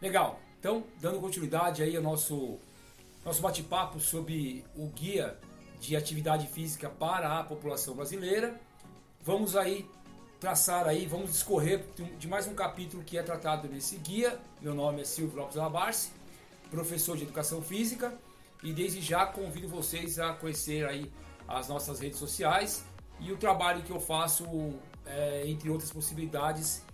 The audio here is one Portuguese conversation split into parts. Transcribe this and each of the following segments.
Legal. Então, dando continuidade aí ao nosso, nosso bate-papo sobre o guia de atividade física para a população brasileira, vamos aí traçar aí, vamos discorrer de mais um capítulo que é tratado nesse guia. Meu nome é Silvio Lopes Labarce, professor de Educação Física, e desde já convido vocês a conhecer aí as nossas redes sociais e o trabalho que eu faço, é, entre outras possibilidades,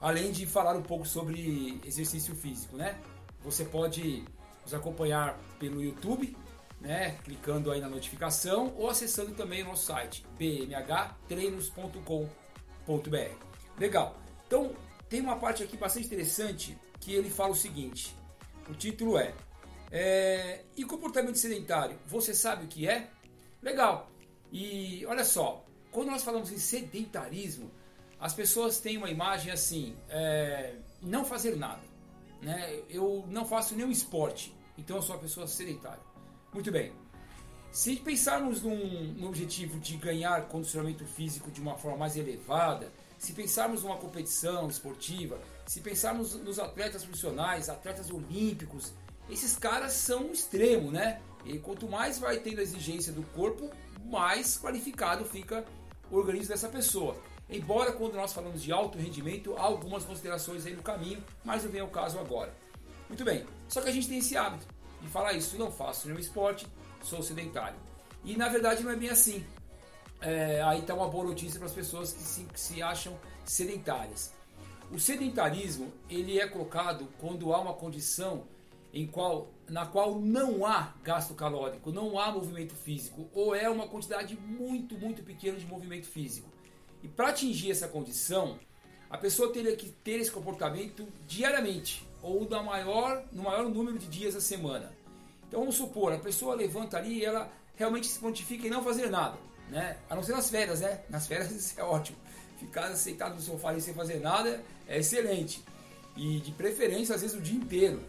além de falar um pouco sobre exercício físico, né? Você pode nos acompanhar pelo YouTube, né? Clicando aí na notificação ou acessando também o nosso site bmhtreinos.com.br. Legal. Então tem uma parte aqui bastante interessante que ele fala o seguinte: o título é, é e comportamento sedentário, você sabe o que é? Legal. E olha só, quando nós falamos em sedentarismo, as pessoas têm uma imagem assim, é, não fazer nada. Né? Eu não faço nenhum esporte, então eu sou uma pessoa sedentária. Muito bem. Se pensarmos num, num objetivo de ganhar condicionamento físico de uma forma mais elevada, se pensarmos numa competição esportiva, se pensarmos nos atletas profissionais, atletas olímpicos, esses caras são um extremo, né? E quanto mais vai tendo a exigência do corpo, mais qualificado fica o organismo dessa pessoa. Embora quando nós falamos de alto rendimento, há algumas considerações aí no caminho, mas não vem ao caso agora. Muito bem, só que a gente tem esse hábito de falar isso, não faço nenhum esporte, sou sedentário. E na verdade não é bem assim. É, aí está uma boa notícia para as pessoas que se, que se acham sedentárias. O sedentarismo ele é colocado quando há uma condição em qual, na qual não há gasto calórico, não há movimento físico, ou é uma quantidade muito, muito pequena de movimento físico. E para atingir essa condição, a pessoa teria que ter esse comportamento diariamente, ou na maior, no maior número de dias da semana. Então vamos supor, a pessoa levanta ali e ela realmente se pontifica em não fazer nada, né? A não ser nas férias, né? Nas férias isso é ótimo. Ficar sentado no sofá ali sem fazer nada é excelente. E de preferência, às vezes, o dia inteiro.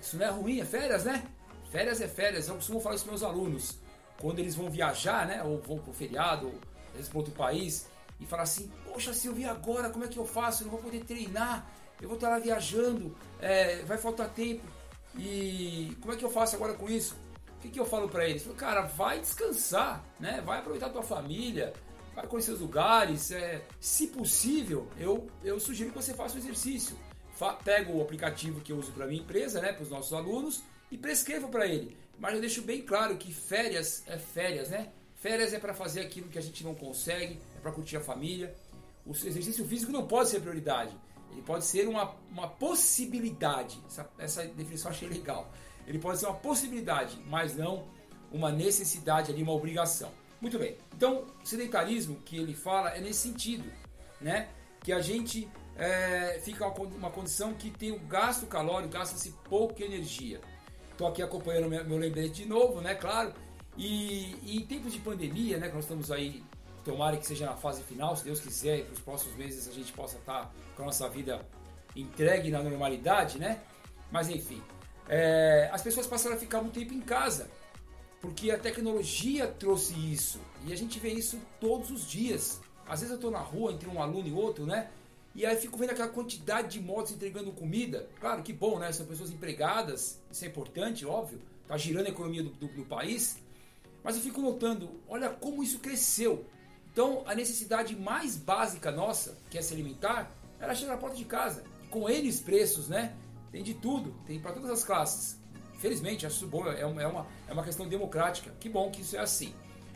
Isso não é ruim, é férias, né? Férias é férias. Eu costumo falar isso para meus alunos. Quando eles vão viajar, né? Ou vão para o feriado, ou eles para outro país, e falar assim: Poxa, se eu vir agora, como é que eu faço? Eu não vou poder treinar, eu vou estar lá viajando, é, vai faltar tempo. E como é que eu faço agora com isso? O que, que eu falo para eles? Falo, cara, vai descansar, né? Vai aproveitar a tua família, vai conhecer os lugares. É, se possível, eu, eu sugiro que você faça o exercício pego o aplicativo que eu uso para minha empresa, né, para os nossos alunos, e prescrevo para ele. Mas eu deixo bem claro que férias é férias, né? Férias é para fazer aquilo que a gente não consegue, é para curtir a família. O exercício físico não pode ser prioridade. Ele pode ser uma, uma possibilidade. Essa, essa definição eu achei legal. Ele pode ser uma possibilidade, mas não uma necessidade ali, uma obrigação. Muito bem. Então, o sedentarismo que ele fala é nesse sentido, né? Que a gente é, fica uma condição que tem o gasto calórico, gasta-se pouca energia. Estou aqui acompanhando meu, meu lembrete de novo, né? Claro. E, e, em tempos de pandemia, né? Que nós estamos aí, tomara que seja na fase final, se Deus quiser, para os próximos meses a gente possa estar tá com a nossa vida entregue na normalidade, né? Mas enfim, é, as pessoas passaram a ficar muito tempo em casa, porque a tecnologia trouxe isso. E a gente vê isso todos os dias. Às vezes eu estou na rua entre um aluno e outro, né? E aí fico vendo aquela quantidade de motos entregando comida. Claro, que bom, né? São pessoas empregadas, isso é importante, óbvio. Tá girando a economia do, do, do país. Mas eu fico notando, olha como isso cresceu. Então, a necessidade mais básica nossa, que é se alimentar, ela chega na porta de casa. Com eles preços, né? Tem de tudo, tem para todas as classes. Felizmente, acho isso bom, é uma, é, uma, é uma questão democrática. Que bom que isso é assim.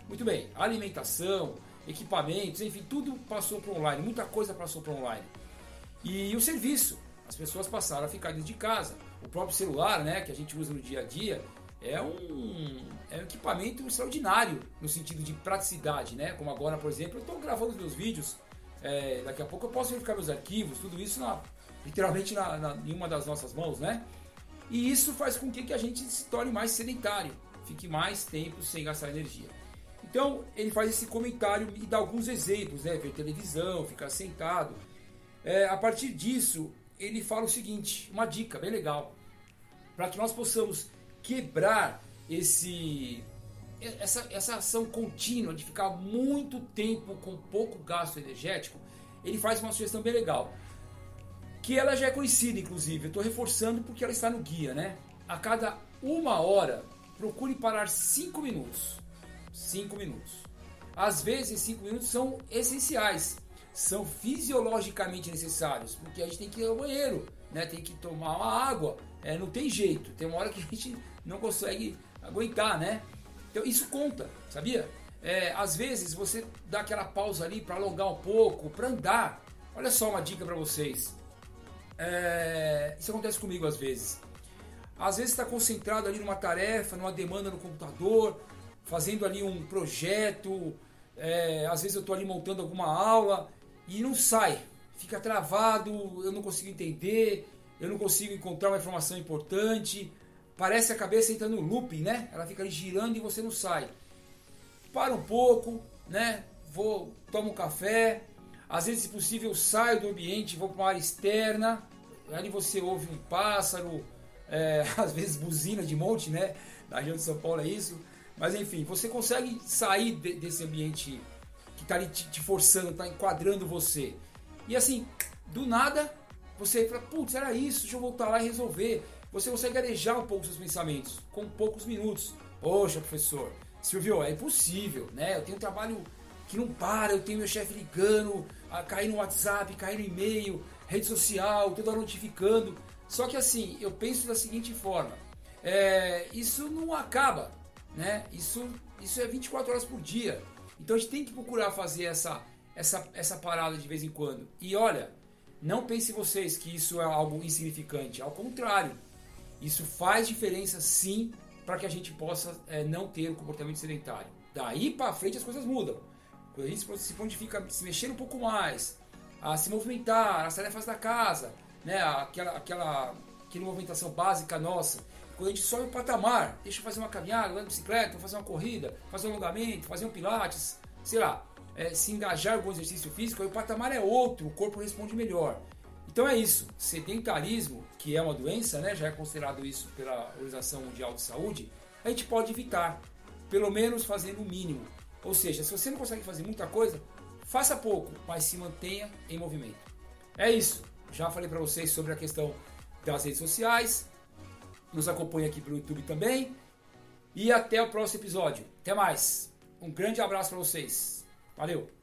Muito bem, alimentação, equipamentos, enfim, tudo passou para online, muita coisa passou para online. E o serviço, as pessoas passaram a ficar dentro de casa. O próprio celular, né, que a gente usa no dia a dia, é um equipamento extraordinário no sentido de praticidade, né? Como agora, por exemplo, eu estou gravando meus vídeos, é, daqui a pouco eu posso verificar meus arquivos, tudo isso na, literalmente na, na, em uma das nossas mãos, né? E isso faz com que, que a gente se torne mais sedentário, fique mais tempo sem gastar energia. Então ele faz esse comentário e dá alguns exemplos, né? Ver televisão, ficar sentado. É, a partir disso, ele fala o seguinte: uma dica bem legal. Para que nós possamos quebrar esse, essa, essa ação contínua de ficar muito tempo com pouco gasto energético, ele faz uma sugestão bem legal. que ela já é conhecida, inclusive. Eu estou reforçando porque ela está no guia, né? A cada uma hora, procure parar cinco minutos. Cinco minutos. Às vezes, cinco minutos são essenciais, são fisiologicamente necessários, porque a gente tem que ir ao banheiro, né? Tem que tomar uma água, é, não tem jeito. Tem uma hora que a gente não consegue aguentar, né? Então isso conta, sabia? É, às vezes você dá aquela pausa ali para alongar um pouco, para andar. Olha só uma dica para vocês. É, isso acontece comigo às vezes. Às vezes está concentrado ali numa tarefa, numa demanda no computador, fazendo ali um projeto. É, às vezes eu estou ali montando alguma aula e não sai, fica travado, eu não consigo entender, eu não consigo encontrar uma informação importante. Parece a cabeça entra no looping, né? Ela fica girando e você não sai. Para um pouco, né? Vou, tomo um café. Às vezes, se possível, saio do ambiente, vou para uma área externa. Ali você ouve um pássaro, é, às vezes buzina de monte, né? Na região de São Paulo é isso. Mas enfim, você consegue sair de, desse ambiente que está ali te, te forçando, está enquadrando você. E assim, do nada, você fala, putz, era isso, deixa eu voltar lá e resolver você consegue arejar um pouco seus pensamentos com poucos minutos. Poxa, professor, Silvio, é impossível, né? Eu tenho um trabalho que não para, eu tenho meu chefe ligando, a cair no WhatsApp, cair no e-mail, rede social, toda hora notificando. Só que assim, eu penso da seguinte forma: é, isso não acaba, né? Isso, isso é 24 horas por dia. Então a gente tem que procurar fazer essa, essa, essa parada de vez em quando. E olha, não pense vocês que isso é algo insignificante, ao contrário. Isso faz diferença sim para que a gente possa é, não ter um comportamento sedentário. Daí para frente as coisas mudam. Quando a gente se prontifica se mexer um pouco mais, a se movimentar, as tarefas da casa, né, aquela, aquela, aquela movimentação básica nossa. Quando a gente sobe o patamar, deixa eu fazer uma caminhada, andar de bicicleta, fazer uma corrida, fazer um alongamento, fazer um pilates, sei lá, é, se engajar em algum exercício físico, aí o patamar é outro, o corpo responde melhor. Então é isso. Sedentarismo, que é uma doença, né, já é considerado isso pela Organização Mundial de Saúde, a gente pode evitar, pelo menos fazendo o mínimo. Ou seja, se você não consegue fazer muita coisa, faça pouco, mas se mantenha em movimento. É isso. Já falei para vocês sobre a questão das redes sociais. Nos acompanhe aqui pelo YouTube também. E até o próximo episódio. Até mais. Um grande abraço para vocês. Valeu.